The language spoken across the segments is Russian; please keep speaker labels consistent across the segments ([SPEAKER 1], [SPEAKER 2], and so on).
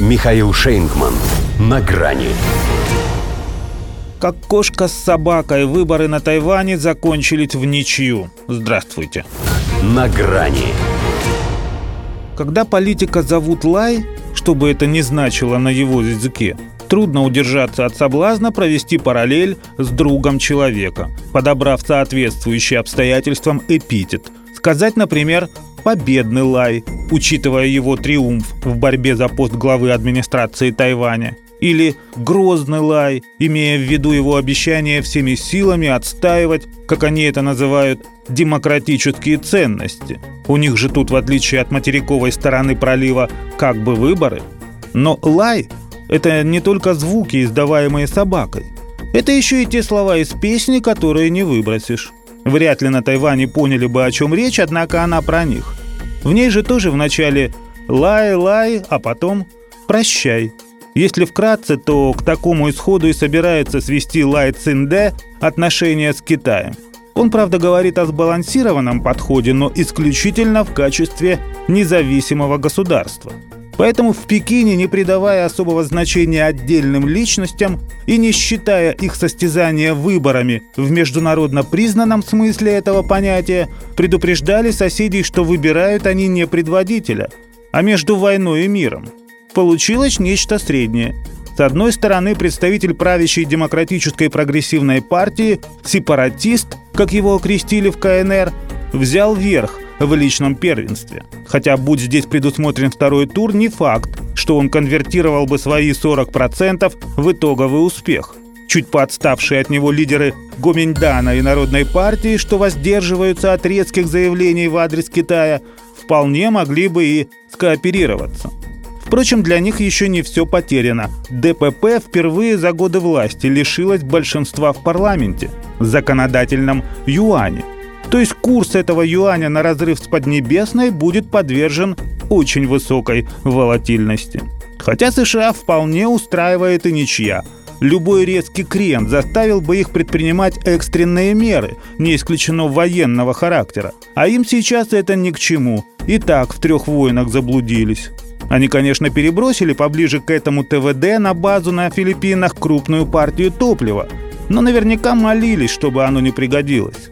[SPEAKER 1] Михаил Шейнгман. На грани.
[SPEAKER 2] Как кошка с собакой, выборы на Тайване закончились в ничью. Здравствуйте.
[SPEAKER 1] На грани.
[SPEAKER 2] Когда политика зовут Лай, что бы это ни значило на его языке, трудно удержаться от соблазна провести параллель с другом человека, подобрав соответствующий обстоятельствам эпитет. Сказать, например, победный лай, учитывая его триумф в борьбе за пост главы администрации Тайваня, или грозный лай, имея в виду его обещание всеми силами отстаивать, как они это называют, демократические ценности. У них же тут, в отличие от материковой стороны пролива, как бы выборы. Но лай – это не только звуки, издаваемые собакой. Это еще и те слова из песни, которые не выбросишь. Вряд ли на Тайване поняли бы, о чем речь, однако она про них. В ней же тоже вначале «лай-лай», а потом «прощай». Если вкратце, то к такому исходу и собирается свести Лай Цинде отношения с Китаем. Он, правда, говорит о сбалансированном подходе, но исключительно в качестве независимого государства – Поэтому в Пекине, не придавая особого значения отдельным личностям и не считая их состязания выборами в международно признанном смысле этого понятия, предупреждали соседей, что выбирают они не предводителя, а между войной и миром. Получилось нечто среднее. С одной стороны, представитель правящей демократической прогрессивной партии, сепаратист, как его окрестили в КНР, взял верх – в личном первенстве. Хотя, будь здесь предусмотрен второй тур, не факт, что он конвертировал бы свои 40% в итоговый успех. Чуть поотставшие от него лидеры Гоминьдана и Народной партии, что воздерживаются от резких заявлений в адрес Китая, вполне могли бы и скооперироваться. Впрочем, для них еще не все потеряно. ДПП впервые за годы власти лишилась большинства в парламенте, законодательном юане – то есть курс этого юаня на разрыв с Поднебесной будет подвержен очень высокой волатильности. Хотя США вполне устраивает и ничья. Любой резкий крен заставил бы их предпринимать экстренные меры, не исключено военного характера. А им сейчас это ни к чему. И так в трех войнах заблудились. Они, конечно, перебросили поближе к этому ТВД на базу на Филиппинах крупную партию топлива, но наверняка молились, чтобы оно не пригодилось.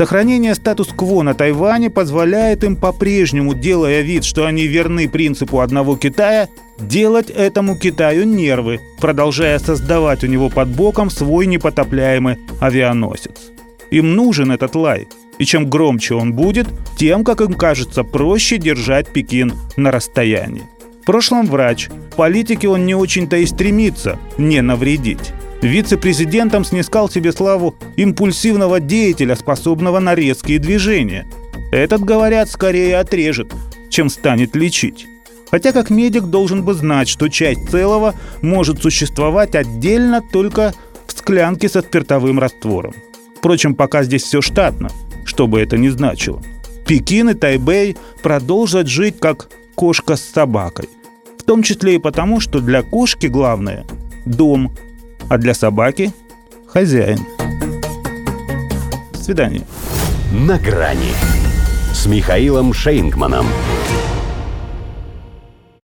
[SPEAKER 2] Сохранение статус-кво на Тайване позволяет им по-прежнему, делая вид, что они верны принципу одного Китая, делать этому Китаю нервы, продолжая создавать у него под боком свой непотопляемый авианосец. Им нужен этот лай, и чем громче он будет, тем, как им кажется, проще держать Пекин на расстоянии. В прошлом врач, политике он не очень-то и стремится не навредить. Вице-президентом снискал себе славу импульсивного деятеля, способного на резкие движения. Этот, говорят, скорее отрежет, чем станет лечить. Хотя как медик должен бы знать, что часть целого может существовать отдельно только в склянке со спиртовым раствором. Впрочем, пока здесь все штатно, что бы это ни значило. Пекин и Тайбэй продолжат жить как кошка с собакой. В том числе и потому, что для кошки главное – дом, а для собаки – хозяин. До свидания.
[SPEAKER 1] На грани с Михаилом Шейнгманом.